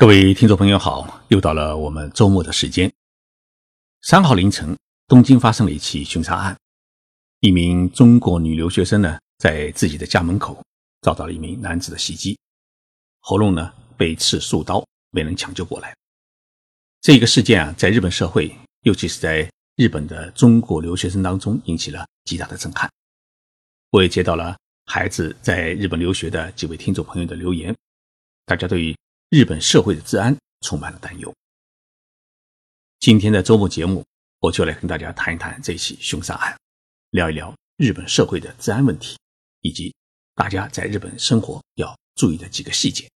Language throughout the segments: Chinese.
各位听众朋友好，又到了我们周末的时间。三号凌晨，东京发生了一起凶杀案，一名中国女留学生呢，在自己的家门口遭到了一名男子的袭击，喉咙呢被刺数刀，没能抢救过来。这个事件啊，在日本社会，尤其是在日本的中国留学生当中，引起了极大的震撼。我也接到了孩子在日本留学的几位听众朋友的留言，大家对于。日本社会的治安充满了担忧。今天的周末节目，我就来跟大家谈一谈这起凶杀案，聊一聊日本社会的治安问题，以及大家在日本生活要注意的几个细节。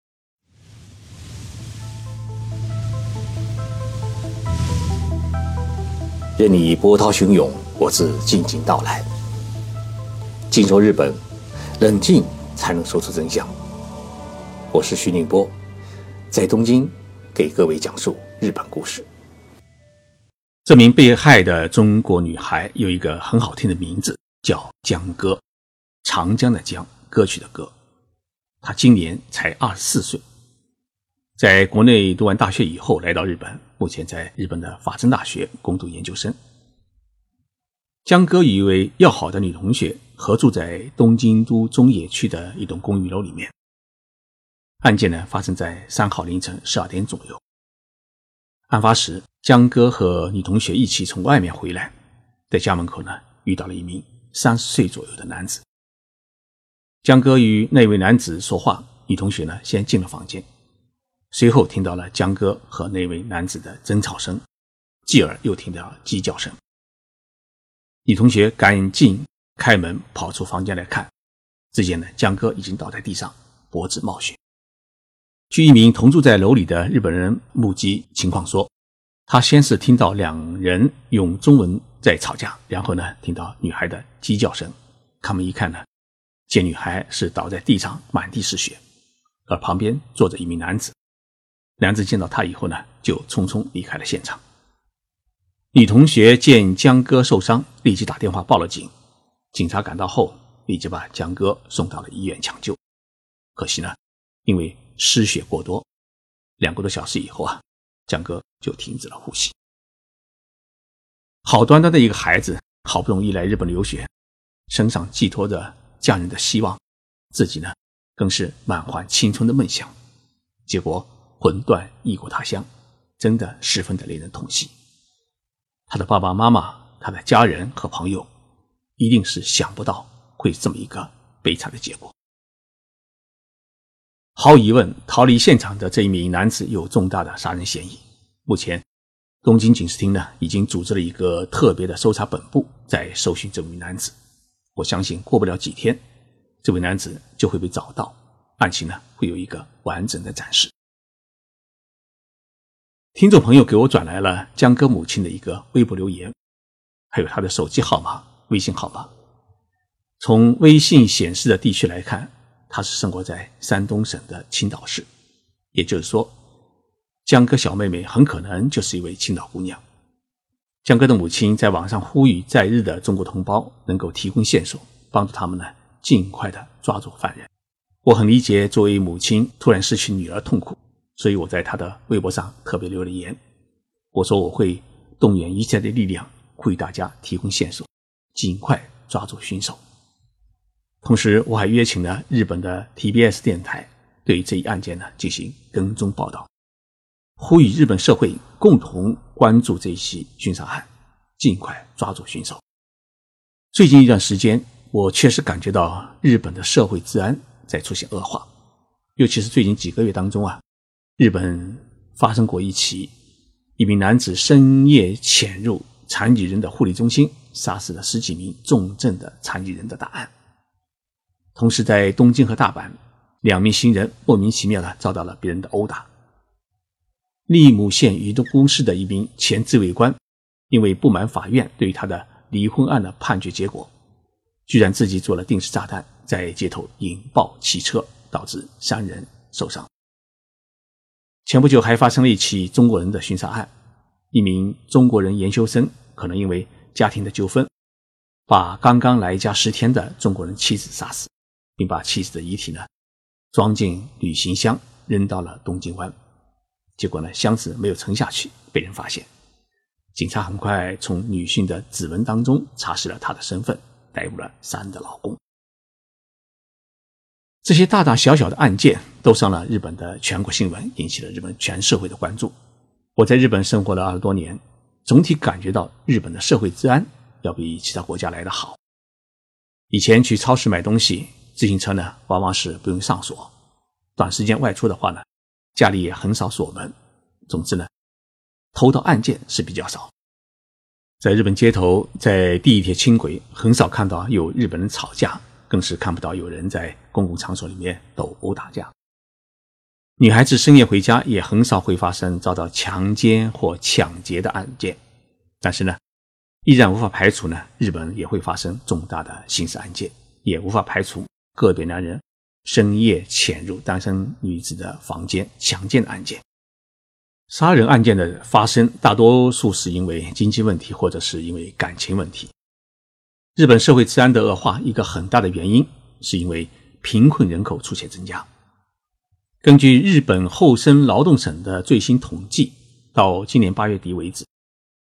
任你波涛汹涌，我自静静到来。静说日本，冷静才能说出真相。我是徐宁波。在东京，给各位讲述日本故事。这名被害的中国女孩有一个很好听的名字，叫江歌，长江的江，歌曲的歌。她今年才二十四岁，在国内读完大学以后，来到日本，目前在日本的法政大学攻读研究生。江歌与一位要好的女同学合住在东京都中野区的一栋公寓楼里面。案件呢发生在三号凌晨十二点左右。案发时，江哥和女同学一起从外面回来，在家门口呢遇到了一名三十岁左右的男子。江哥与那位男子说话，女同学呢先进了房间，随后听到了江哥和那位男子的争吵声，继而又听到鸡叫声。女同学赶紧开门跑出房间来看，只见呢江哥已经倒在地上，脖子冒血。据一名同住在楼里的日本人目击情况说，他先是听到两人用中文在吵架，然后呢听到女孩的鸡叫声。他们一看呢，见女孩是倒在地上，满地是血，而旁边坐着一名男子。男子见到他以后呢，就匆匆离开了现场。女同学见江哥受伤，立即打电话报了警。警察赶到后，立即把江哥送到了医院抢救。可惜呢，因为失血过多，两个多小时以后啊，江哥就停止了呼吸。好端端的一个孩子，好不容易来日本留学，身上寄托着家人的希望，自己呢更是满怀青春的梦想，结果魂断异国他乡，真的十分的令人痛惜。他的爸爸妈妈、他的家人和朋友，一定是想不到会这么一个悲惨的结果。毫无疑问，逃离现场的这一名男子有重大的杀人嫌疑。目前，东京警视厅呢已经组织了一个特别的搜查本部，在搜寻这名男子。我相信过不了几天，这位男子就会被找到，案情呢会有一个完整的展示。听众朋友给我转来了江哥母亲的一个微博留言，还有他的手机号码、微信号码。从微信显示的地区来看。她是生活在山东省的青岛市，也就是说，江哥小妹妹很可能就是一位青岛姑娘。江哥的母亲在网上呼吁在日的中国同胞能够提供线索，帮助他们呢尽快的抓住犯人。我很理解作为母亲突然失去女儿痛苦，所以我在她的微博上特别留了言，我说我会动员一切的力量，呼吁大家提供线索，尽快抓住凶手。同时，我还约请了日本的 TBS 电台对这一案件呢进行跟踪报道，呼吁日本社会共同关注这一起凶杀案，尽快抓住凶手。最近一段时间，我确实感觉到日本的社会治安在出现恶化，尤其是最近几个月当中啊，日本发生过一起一名男子深夜潜入残疾人的护理中心，杀死了十几名重症的残疾人的大案。同时，在东京和大阪，两名行人莫名其妙的遭到了别人的殴打。利姆县宇都公司的一名前自卫官，因为不满法院对他的离婚案的判决结果，居然自己做了定时炸弹，在街头引爆汽车，导致三人受伤。前不久还发生了一起中国人的凶杀案，一名中国人研究生可能因为家庭的纠纷，把刚刚来家十天的中国人妻子杀死。并把妻子的遗体呢装进旅行箱扔到了东京湾。结果呢，箱子没有沉下去，被人发现。警察很快从女性的指纹当中查实了她的身份，逮捕了三的老公。这些大大小小的案件都上了日本的全国新闻，引起了日本全社会的关注。我在日本生活了二十多年，总体感觉到日本的社会治安要比其他国家来得好。以前去超市买东西，自行车呢往往是不用上锁；短时间外出的话呢，家里也很少锁门。总之呢，偷盗案件是比较少。在日本街头，在地铁、轻轨，很少看到有日本人吵架，更是看不到有人在公共场所里面斗殴打架。女孩子深夜回家，也很少会发生遭到强奸或抢劫的案件。但是呢，依然无法排除呢，日本也会发生重大的刑事案件，也无法排除个别男人深夜潜入单身女子的房间强奸的案件。杀人案件的发生，大多数是因为经济问题，或者是因为感情问题。日本社会治安的恶化，一个很大的原因是因为贫困人口出现增加。根据日本厚生劳动省的最新统计，到今年八月底为止，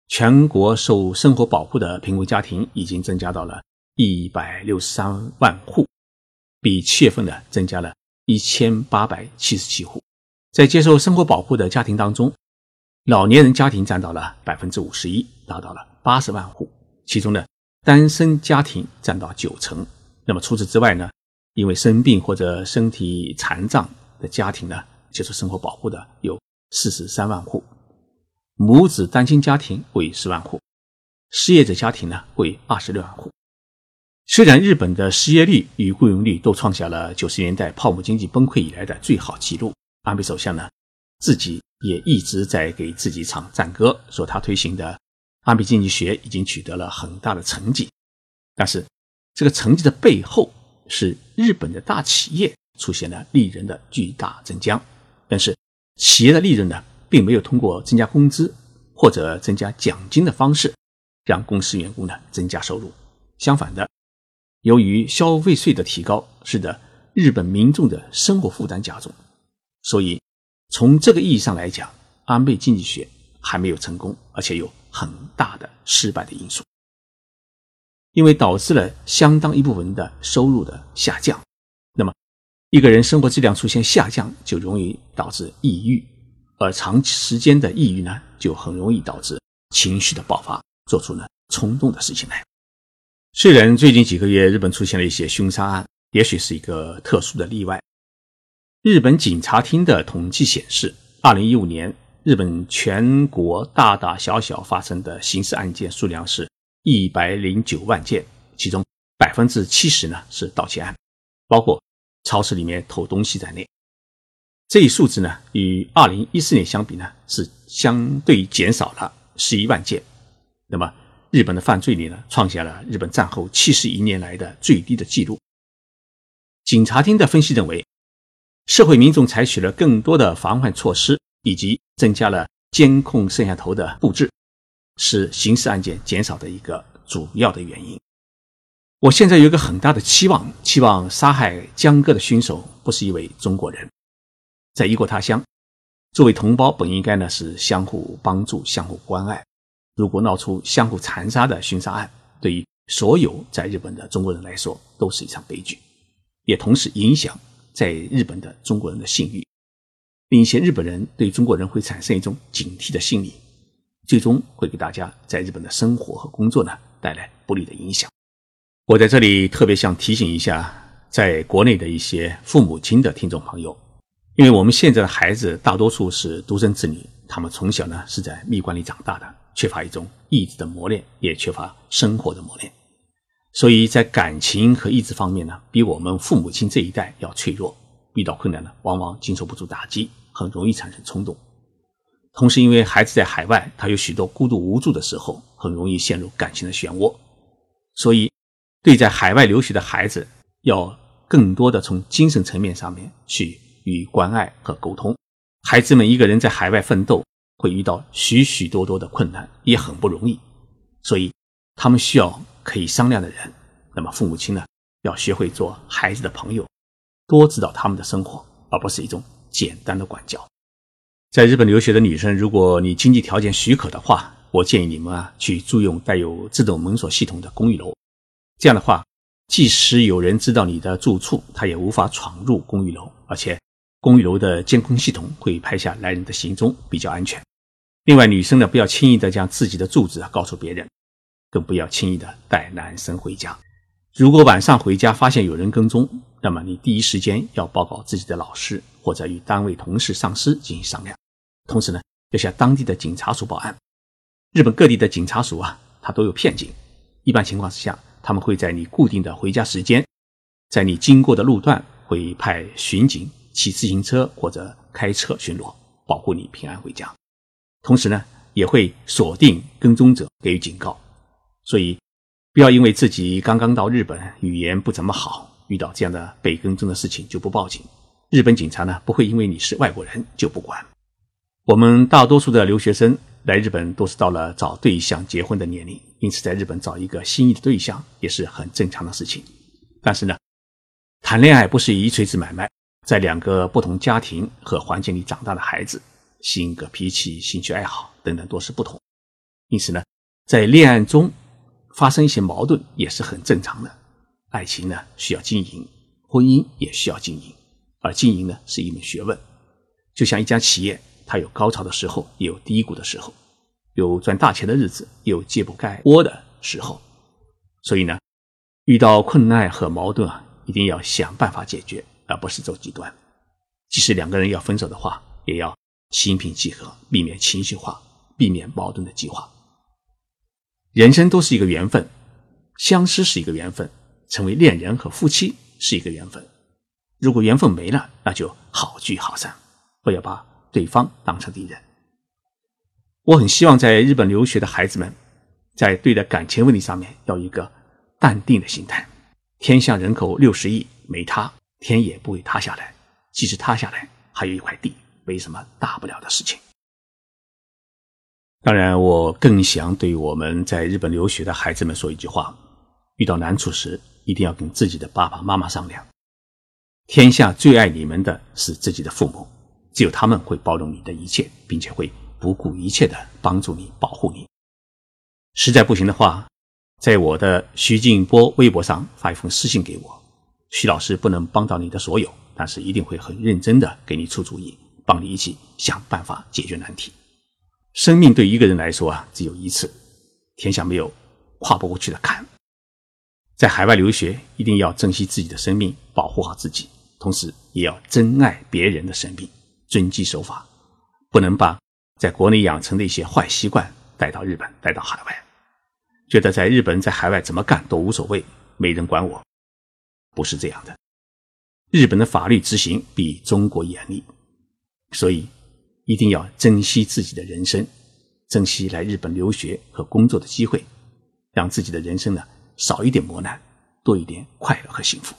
全国受生活保护的贫困家庭已经增加到了一百六十三万户，比七月份呢增加了一千八百七十七户。在接受生活保护的家庭当中，老年人家庭占到了百分之五十一，达到了八十万户。其中呢，单身家庭占到九成。那么除此之外呢，因为生病或者身体残障的家庭呢，接受生活保护的有四十三万户。母子单亲家庭为十万户，失业者家庭呢为二十六万户。虽然日本的失业率与雇佣率都创下了九十年代泡沫经济崩溃以来的最好纪录。安倍首相呢，自己也一直在给自己唱赞歌，说他推行的安倍经济学已经取得了很大的成绩。但是，这个成绩的背后是日本的大企业出现了利润的巨大增加。但是，企业的利润呢，并没有通过增加工资或者增加奖金的方式让公司员工呢增加收入。相反的，由于消费税的提高，使得日本民众的生活负担加重。所以，从这个意义上来讲，安倍经济学还没有成功，而且有很大的失败的因素，因为导致了相当一部分的收入的下降。那么，一个人生活质量出现下降，就容易导致抑郁，而长时间的抑郁呢，就很容易导致情绪的爆发，做出呢冲动的事情来。虽然最近几个月日本出现了一些凶杀案，也许是一个特殊的例外。日本警察厅的统计显示，二零一五年日本全国大大小小发生的刑事案件数量是一百零九万件，其中百分之七十呢是盗窃案，包括超市里面偷东西在内。这一数字呢，与二零一四年相比呢，是相对减少了十一万件。那么，日本的犯罪率呢，创下了日本战后七十一年来的最低的记录。警察厅的分析认为。社会民众采取了更多的防范措施，以及增加了监控摄像头的布置，是刑事案件减少的一个主要的原因。我现在有一个很大的期望，期望杀害江歌的凶手不是一位中国人，在异国他乡，作为同胞本应该呢是相互帮助、相互关爱。如果闹出相互残杀的凶杀案，对于所有在日本的中国人来说都是一场悲剧，也同时影响。在日本的中国人的信誉，并且日本人对中国人会产生一种警惕的心理，最终会给大家在日本的生活和工作呢带来不利的影响。我在这里特别想提醒一下，在国内的一些父母亲的听众朋友，因为我们现在的孩子大多数是独生子女，他们从小呢是在蜜罐里长大的，缺乏一种意志的磨练，也缺乏生活的磨练。所以在感情和意志方面呢，比我们父母亲这一代要脆弱。遇到困难呢，往往经受不住打击，很容易产生冲动。同时，因为孩子在海外，他有许多孤独无助的时候，很容易陷入感情的漩涡。所以，对在海外留学的孩子，要更多的从精神层面上面去予以关爱和沟通。孩子们一个人在海外奋斗，会遇到许许多多的困难，也很不容易。所以，他们需要。可以商量的人，那么父母亲呢，要学会做孩子的朋友，多指导他们的生活，而不是一种简单的管教。在日本留学的女生，如果你经济条件许可的话，我建议你们啊去租用带有自动门锁系统的公寓楼。这样的话，即使有人知道你的住处，他也无法闯入公寓楼，而且公寓楼的监控系统会拍下来人的行踪，比较安全。另外，女生呢不要轻易的将自己的住址告诉别人，更不要轻易的带男生回家。如果晚上回家发现有人跟踪，那么你第一时间要报告自己的老师，或者与单位同事、上司进行商量。同时呢，要向当地的警察署报案。日本各地的警察署啊，它都有片警。一般情况之下，他们会在你固定的回家时间，在你经过的路段会派巡警骑自行车或者开车巡逻，保护你平安回家。同时呢，也会锁定跟踪者，给予警告。所以，不要因为自己刚刚到日本，语言不怎么好，遇到这样的被跟踪的事情就不报警。日本警察呢，不会因为你是外国人就不管。我们大多数的留学生来日本都是到了找对象结婚的年龄，因此在日本找一个心仪的对象也是很正常的事情。但是呢，谈恋爱不是一锤子买卖，在两个不同家庭和环境里长大的孩子，性格、脾气、兴趣爱好等等都是不同，因此呢，在恋爱中发生一些矛盾也是很正常的。爱情呢需要经营，婚姻也需要经营，而经营呢是一门学问，就像一家企业。它有高潮的时候，也有低谷的时候，有赚大钱的日子，也有揭不开锅的时候。所以呢，遇到困难和矛盾啊，一定要想办法解决，而不是走极端。即使两个人要分手的话，也要心平气和，避免情绪化，避免矛盾的激化。人生都是一个缘分，相识是一个缘分，成为恋人和夫妻是一个缘分。如果缘分没了，那就好聚好散，不要把。对方当成敌人，我很希望在日本留学的孩子们，在对待感情问题上面要一个淡定的心态。天下人口六十亿，没塌，天也不会塌下来。即使塌下来，还有一块地，没什么大不了的事情。当然，我更想对我们在日本留学的孩子们说一句话：遇到难处时，一定要跟自己的爸爸妈妈商量。天下最爱你们的是自己的父母。只有他们会包容你的一切，并且会不顾一切的帮助你、保护你。实在不行的话，在我的徐静波微博上发一封私信给我。徐老师不能帮到你的所有，但是一定会很认真的给你出主意，帮你一起想办法解决难题。生命对一个人来说啊，只有一次，天下没有跨不过去的坎。在海外留学，一定要珍惜自己的生命，保护好自己，同时也要珍爱别人的生命。遵纪守法，不能把在国内养成的一些坏习惯带到日本，带到海外，觉得在日本在海外怎么干都无所谓，没人管我，不是这样的。日本的法律执行比中国严厉，所以一定要珍惜自己的人生，珍惜来日本留学和工作的机会，让自己的人生呢少一点磨难，多一点快乐和幸福。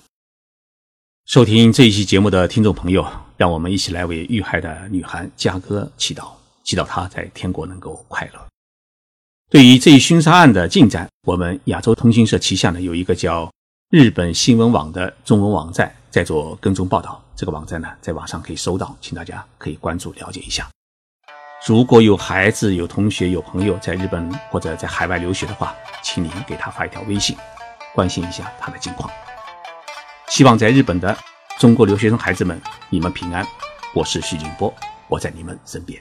收听这一期节目的听众朋友，让我们一起来为遇害的女孩佳哥祈祷，祈祷她在天国能够快乐。对于这一凶杀案的进展，我们亚洲通讯社旗下呢有一个叫日本新闻网的中文网站在做跟踪报道。这个网站呢在网上可以搜到，请大家可以关注了解一下。如果有孩子、有同学、有朋友在日本或者在海外留学的话，请您给他发一条微信，关心一下他的近况。希望在日本的中国留学生孩子们，你们平安。我是徐静波，我在你们身边。